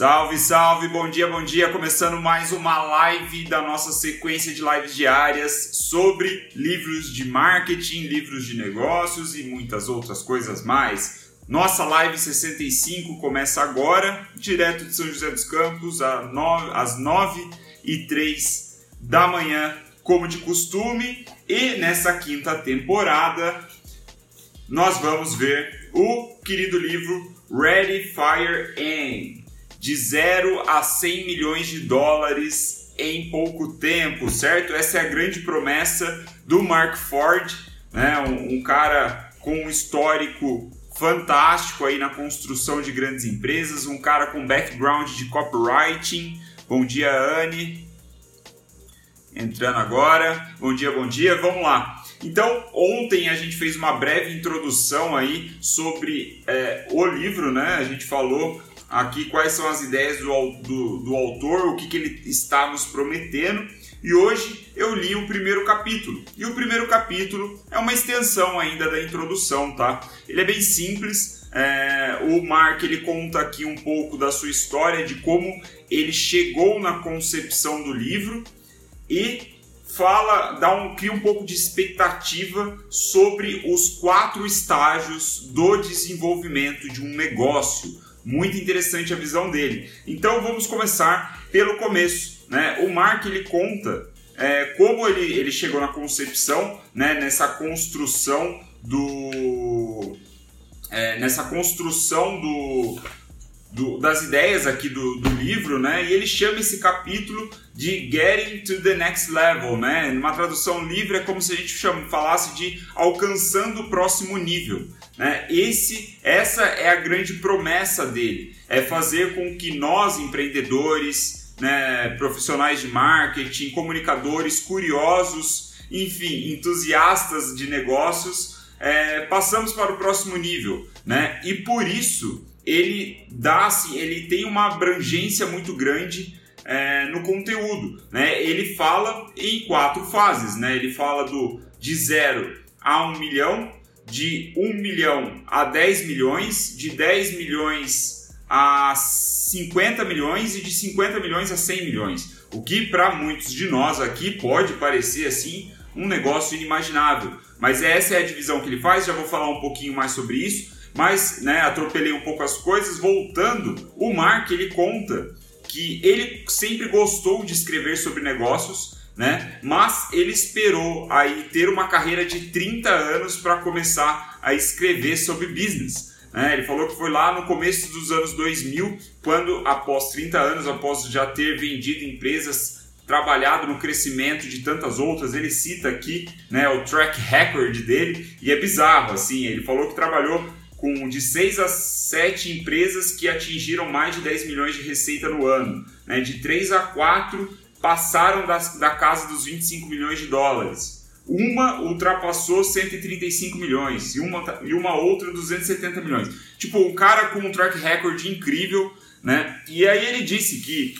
Salve, salve, bom dia, bom dia. Começando mais uma live da nossa sequência de lives diárias sobre livros de marketing, livros de negócios e muitas outras coisas mais. Nossa live 65 começa agora, direto de São José dos Campos, às 9 e 3 da manhã, como de costume. E nessa quinta temporada, nós vamos ver o querido livro Ready, Fire, Aim de 0 a 100 milhões de dólares em pouco tempo, certo? Essa é a grande promessa do Mark Ford, né? um, um cara com um histórico fantástico aí na construção de grandes empresas, um cara com background de copywriting. Bom dia, Anne. Entrando agora. Bom dia, bom dia. Vamos lá. Então, ontem a gente fez uma breve introdução aí sobre é, o livro, né? A gente falou aqui quais são as ideias do, do, do autor, o que, que ele está nos prometendo. E hoje eu li o primeiro capítulo. E o primeiro capítulo é uma extensão ainda da introdução, tá? Ele é bem simples. É, o Mark ele conta aqui um pouco da sua história, de como ele chegou na concepção do livro e fala, dá um, cria um pouco de expectativa sobre os quatro estágios do desenvolvimento de um negócio muito interessante a visão dele. Então vamos começar pelo começo. Né? O Mark ele conta é, como ele, ele chegou na concepção, né, nessa construção do. É, nessa construção do, do, das ideias aqui do, do livro, né? E ele chama esse capítulo de Getting to the Next Level, né? Numa tradução livre é como se a gente chama, falasse de alcançando o próximo nível. Né? Esse, essa é a grande promessa dele, é fazer com que nós empreendedores, né, profissionais de marketing, comunicadores, curiosos, enfim, entusiastas de negócios, é, passamos para o próximo nível, né? E por isso ele dá, assim, ele tem uma abrangência muito grande é, no conteúdo, né? Ele fala em quatro fases, né? Ele fala do de zero a um milhão, de 1 milhão a 10 milhões, de 10 milhões a 50 milhões e de 50 milhões a 100 milhões. O que para muitos de nós aqui pode parecer assim um negócio inimaginável, mas essa é a divisão que ele faz, já vou falar um pouquinho mais sobre isso, mas né, atropelei um pouco as coisas. Voltando, o Mark ele conta que ele sempre gostou de escrever sobre negócios, né? Mas ele esperou aí ter uma carreira de 30 anos para começar a escrever sobre business. Né? Ele falou que foi lá no começo dos anos 2000, quando após 30 anos, após já ter vendido empresas, trabalhado no crescimento de tantas outras, ele cita aqui né, o track record dele e é bizarro, assim, ele falou que trabalhou com de 6 a 7 empresas que atingiram mais de 10 milhões de receita no ano, né? de 3 a 4 passaram das, da casa dos 25 milhões de dólares. Uma ultrapassou 135 milhões e uma, e uma outra 270 milhões. Tipo, um cara com um track record incrível, né? E aí ele disse que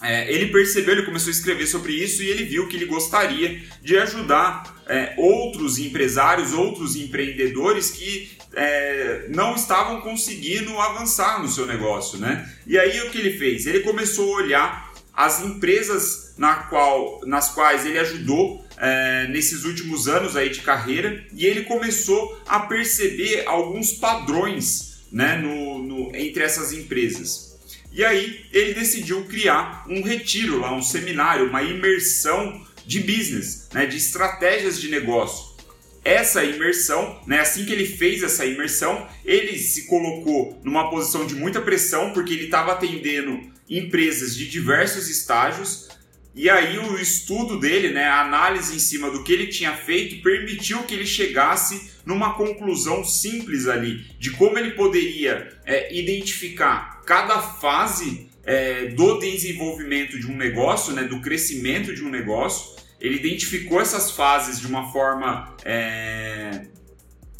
é, ele percebeu, ele começou a escrever sobre isso e ele viu que ele gostaria de ajudar é, outros empresários, outros empreendedores que é, não estavam conseguindo avançar no seu negócio, né? E aí o que ele fez? Ele começou a olhar as empresas na qual, nas quais ele ajudou é, nesses últimos anos aí de carreira e ele começou a perceber alguns padrões né, no, no, entre essas empresas. E aí ele decidiu criar um retiro lá, um seminário, uma imersão de business, né, de estratégias de negócio. Essa imersão, né, assim que ele fez essa imersão, ele se colocou numa posição de muita pressão porque ele estava atendendo empresas de diversos estágios. E aí o estudo dele, né, a análise em cima do que ele tinha feito, permitiu que ele chegasse numa conclusão simples ali de como ele poderia é, identificar cada fase é, do desenvolvimento de um negócio, né, do crescimento de um negócio. Ele identificou essas fases de uma forma é,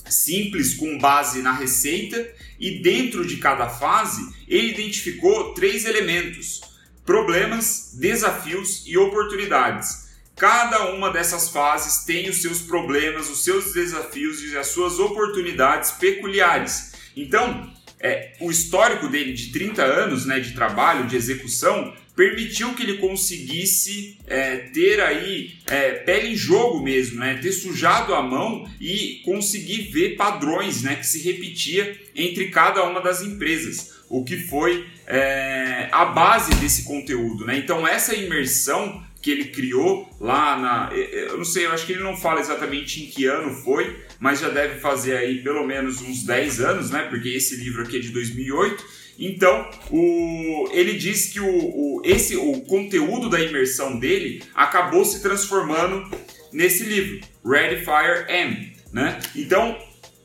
simples com base na receita e dentro de cada fase ele identificou três elementos: problemas, desafios e oportunidades. Cada uma dessas fases tem os seus problemas, os seus desafios e as suas oportunidades peculiares. Então, é, o histórico dele de 30 anos né, de trabalho, de execução, permitiu que ele conseguisse é, ter aí é, pele em jogo mesmo, né? ter sujado a mão e conseguir ver padrões né? que se repetia entre cada uma das empresas, o que foi é, a base desse conteúdo. Né? Então essa imersão que ele criou lá na. Eu não sei, eu acho que ele não fala exatamente em que ano foi, mas já deve fazer aí pelo menos uns 10 anos, né? Porque esse livro aqui é de 2008. Então, o, ele diz que o, o, esse, o conteúdo da imersão dele acabou se transformando nesse livro, Ready Fire M. Né? Então,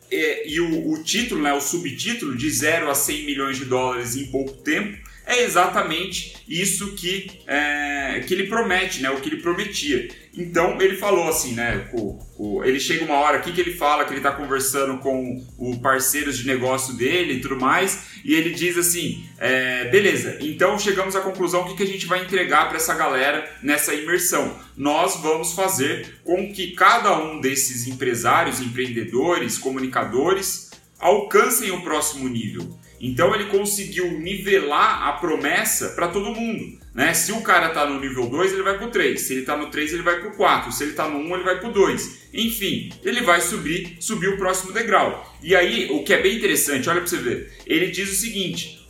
é, e o, o, título, né, o subtítulo, de 0 a 100 milhões de dólares em pouco tempo, é exatamente isso que, é, que ele promete, né? O que ele prometia. Então ele falou assim, né? O, o, ele chega uma hora aqui que ele fala que ele está conversando com o parceiros de negócio dele e tudo mais, e ele diz assim: é, beleza, então chegamos à conclusão o que, que a gente vai entregar para essa galera nessa imersão. Nós vamos fazer com que cada um desses empresários, empreendedores, comunicadores alcancem o próximo nível. Então ele conseguiu nivelar a promessa para todo mundo. Né? Se o cara está no nível 2, ele vai para o 3. Se ele está no 3, ele vai para o 4. Se ele está no 1, ele vai para o 2. Enfim, ele vai subir, subir o próximo degrau. E aí, o que é bem interessante, olha para você ver. Ele diz o seguinte: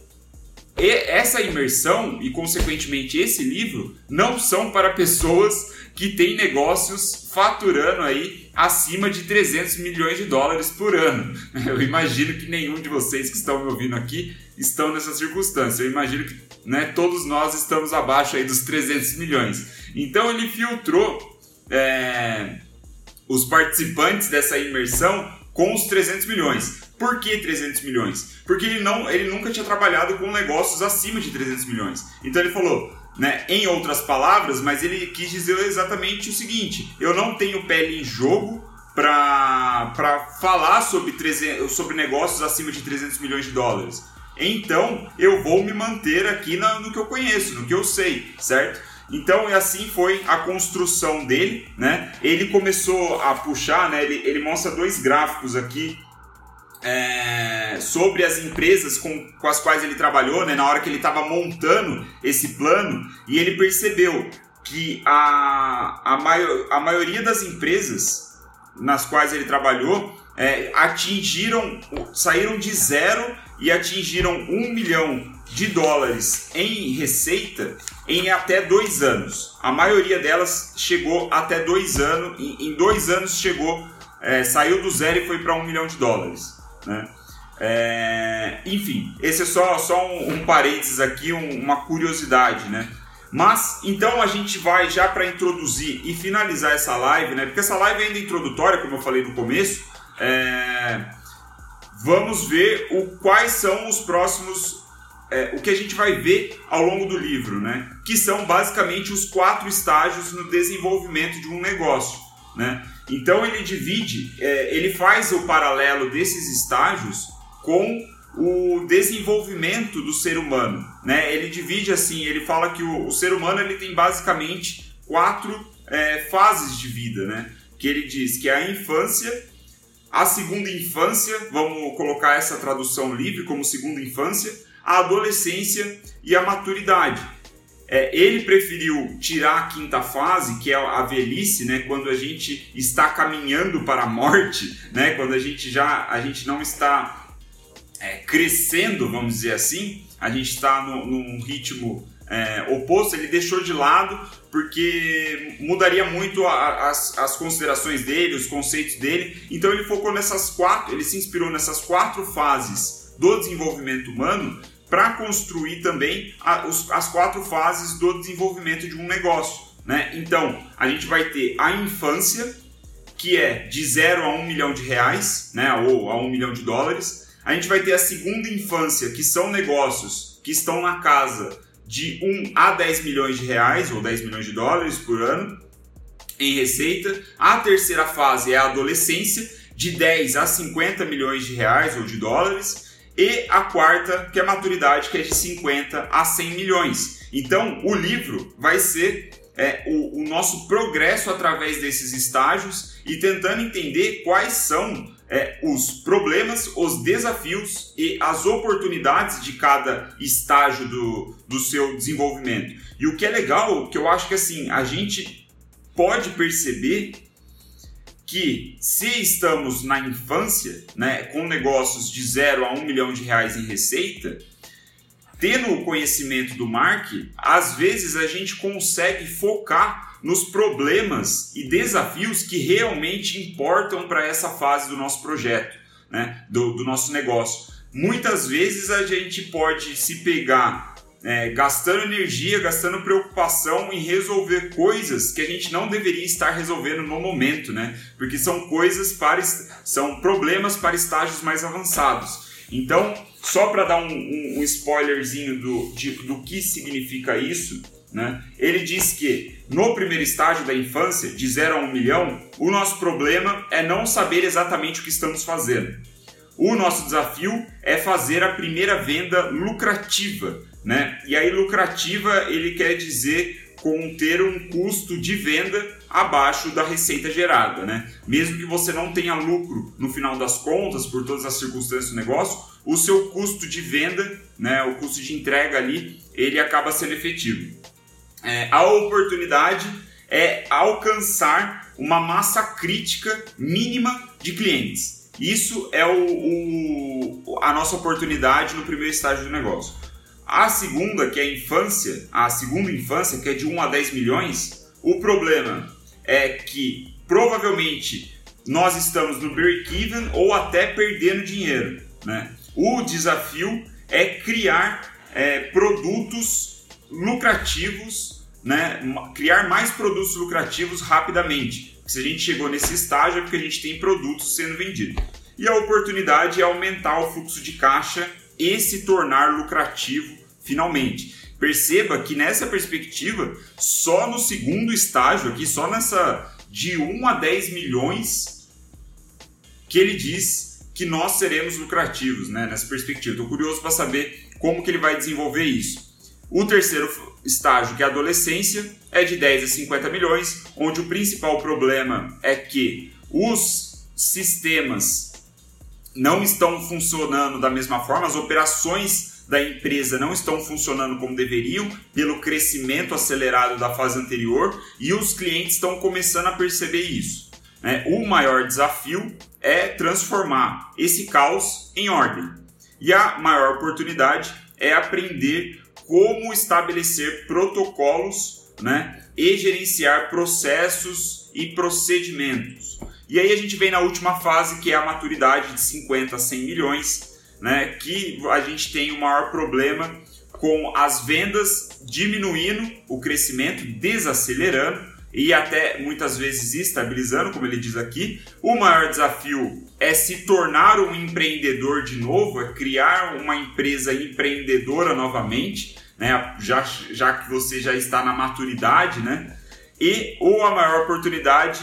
essa imersão e, consequentemente, esse livro não são para pessoas que têm negócios faturando aí acima de 300 milhões de dólares por ano. Eu imagino que nenhum de vocês que estão me ouvindo aqui estão nessa circunstância. Eu imagino que né, todos nós estamos abaixo aí dos 300 milhões. Então ele filtrou é, os participantes dessa imersão com os 300 milhões. Por que 300 milhões? Porque ele, não, ele nunca tinha trabalhado com negócios acima de 300 milhões. Então ele falou, né, em outras palavras, mas ele quis dizer exatamente o seguinte: eu não tenho pele em jogo para falar sobre, 300, sobre negócios acima de 300 milhões de dólares. Então eu vou me manter aqui na, no que eu conheço, no que eu sei, certo? Então, assim foi a construção dele, né? Ele começou a puxar, né? Ele, ele mostra dois gráficos aqui é, sobre as empresas com, com as quais ele trabalhou, né, na hora que ele estava montando esse plano, e ele percebeu que a, a, maior, a maioria das empresas nas quais ele trabalhou é, atingiram, saíram de zero e atingiram um milhão de dólares em receita em até dois anos. A maioria delas chegou até dois anos, em, em dois anos chegou, é, saiu do zero e foi para um milhão de dólares. Né? É, enfim, esse é só, só um, um parênteses aqui, um, uma curiosidade, né? Mas então a gente vai já para introduzir e finalizar essa live, né? Porque essa live é ainda introdutória, como eu falei no começo. É, vamos ver o, quais são os próximos, é, o que a gente vai ver ao longo do livro, né? Que são basicamente os quatro estágios no desenvolvimento de um negócio, né? Então ele divide, é, ele faz o paralelo desses estágios com o desenvolvimento do ser humano, né? Ele divide assim, ele fala que o, o ser humano ele tem basicamente quatro é, fases de vida, né? Que ele diz que é a infância, a segunda infância, vamos colocar essa tradução livre como segunda infância, a adolescência e a maturidade. É, ele preferiu tirar a quinta fase, que é a velhice, né? Quando a gente está caminhando para a morte, né? Quando a gente já a gente não está é, crescendo, vamos dizer assim, a gente está no, num ritmo é, oposto. Ele deixou de lado porque mudaria muito a, as, as considerações dele, os conceitos dele. Então ele focou nessas quatro, ele se inspirou nessas quatro fases do desenvolvimento humano para construir também a, os, as quatro fases do desenvolvimento de um negócio. Né? Então, a gente vai ter a infância, que é de 0 a 1 um milhão de reais, né? ou a 1 um milhão de dólares. A gente vai ter a segunda infância, que são negócios que estão na casa de 1 a 10 milhões de reais, ou 10 milhões de dólares por ano em receita. A terceira fase é a adolescência, de 10 a 50 milhões de reais ou de dólares e a quarta, que é a maturidade, que é de 50 a 100 milhões. Então, o livro vai ser é, o, o, nosso progresso através desses estágios e tentando entender quais são é, os problemas, os desafios e as oportunidades de cada estágio do, do seu desenvolvimento. E o que é legal, que eu acho que assim, a gente pode perceber que se estamos na infância, né, com negócios de 0 a 1 um milhão de reais em receita, tendo o conhecimento do marketing, às vezes a gente consegue focar nos problemas e desafios que realmente importam para essa fase do nosso projeto, né, do, do nosso negócio. Muitas vezes a gente pode se pegar é, gastando energia, gastando preocupação em resolver coisas que a gente não deveria estar resolvendo no momento, né? Porque são coisas para são problemas para estágios mais avançados. Então, só para dar um, um, um, spoilerzinho do, de, do que significa isso, né? Ele diz que no primeiro estágio da infância, de 0 a 1 um milhão, o nosso problema é não saber exatamente o que estamos fazendo. O nosso desafio é fazer a primeira venda lucrativa, né? E aí lucrativa ele quer dizer com ter um custo de venda abaixo da receita gerada, né? Mesmo que você não tenha lucro no final das contas por todas as circunstâncias do negócio, o seu custo de venda, né, o custo de entrega ali, ele acaba sendo efetivo. É, a oportunidade é alcançar uma massa crítica mínima de clientes. Isso é o, o, a nossa oportunidade no primeiro estágio do negócio. A segunda, que é a infância, a segunda infância, que é de 1 a 10 milhões, o problema é que provavelmente nós estamos no break-even ou até perdendo dinheiro. Né? O desafio é criar é, produtos lucrativos, né? criar mais produtos lucrativos rapidamente. Se a gente chegou nesse estágio é porque a gente tem produtos sendo vendidos. E a oportunidade é aumentar o fluxo de caixa e se tornar lucrativo finalmente. Perceba que nessa perspectiva, só no segundo estágio aqui, só nessa de 1 a 10 milhões, que ele diz que nós seremos lucrativos, né, nessa perspectiva. Estou curioso para saber como que ele vai desenvolver isso. O terceiro estágio, que é a adolescência, é de 10 a 50 milhões, onde o principal problema é que os sistemas não estão funcionando da mesma forma, as operações da empresa não estão funcionando como deveriam pelo crescimento acelerado da fase anterior e os clientes estão começando a perceber isso. Né? O maior desafio é transformar esse caos em ordem e a maior oportunidade é aprender como estabelecer protocolos né? e gerenciar processos e procedimentos. E aí a gente vem na última fase, que é a maturidade de 50 a 100 milhões, né, que a gente tem o maior problema com as vendas diminuindo o crescimento, desacelerando e até muitas vezes estabilizando, como ele diz aqui. O maior desafio é se tornar um empreendedor de novo, é criar uma empresa empreendedora novamente, né? já, já que você já está na maturidade, né? E ou a maior oportunidade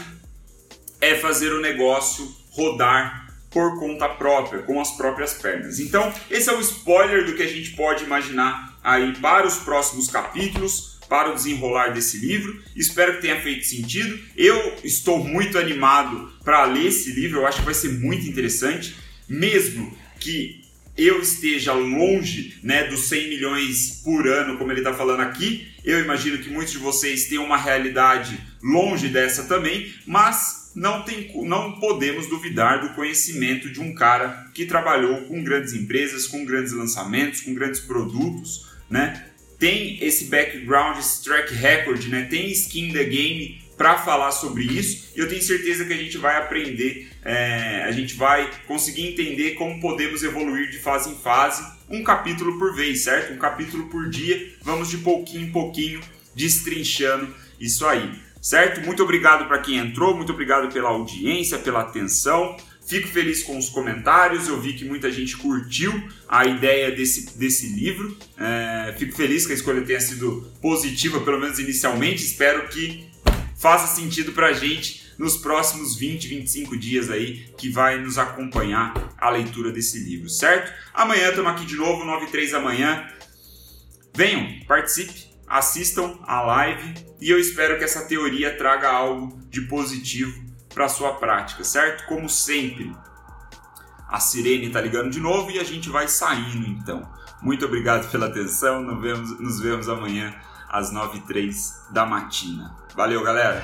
é fazer o negócio rodar por conta própria, com as próprias pernas. Então, esse é o spoiler do que a gente pode imaginar aí para os próximos capítulos, para o desenrolar desse livro. Espero que tenha feito sentido. Eu estou muito animado para ler esse livro, eu acho que vai ser muito interessante, mesmo que eu esteja longe né, dos 100 milhões por ano, como ele está falando aqui. Eu imagino que muitos de vocês tenham uma realidade longe dessa também, mas não, tem, não podemos duvidar do conhecimento de um cara que trabalhou com grandes empresas, com grandes lançamentos, com grandes produtos, né? Tem esse background, esse track record, né? Tem skin the game para falar sobre isso e eu tenho certeza que a gente vai aprender, é, a gente vai conseguir entender como podemos evoluir de fase em fase, um capítulo por vez, certo? Um capítulo por dia, vamos de pouquinho em pouquinho destrinchando isso aí certo? Muito obrigado para quem entrou, muito obrigado pela audiência, pela atenção. Fico feliz com os comentários, eu vi que muita gente curtiu a ideia desse, desse livro. É, fico feliz que a escolha tenha sido positiva, pelo menos inicialmente. Espero que faça sentido para a gente nos próximos 20, 25 dias aí que vai nos acompanhar a leitura desse livro, certo? Amanhã estamos aqui de novo, 9 e 3 da manhã. Venham, participe assistam a live e eu espero que essa teoria traga algo de positivo para sua prática, certo? Como sempre, a sirene tá ligando de novo e a gente vai saindo então. Muito obrigado pela atenção, nos vemos, nos vemos amanhã às 9h03 da matina. Valeu, galera!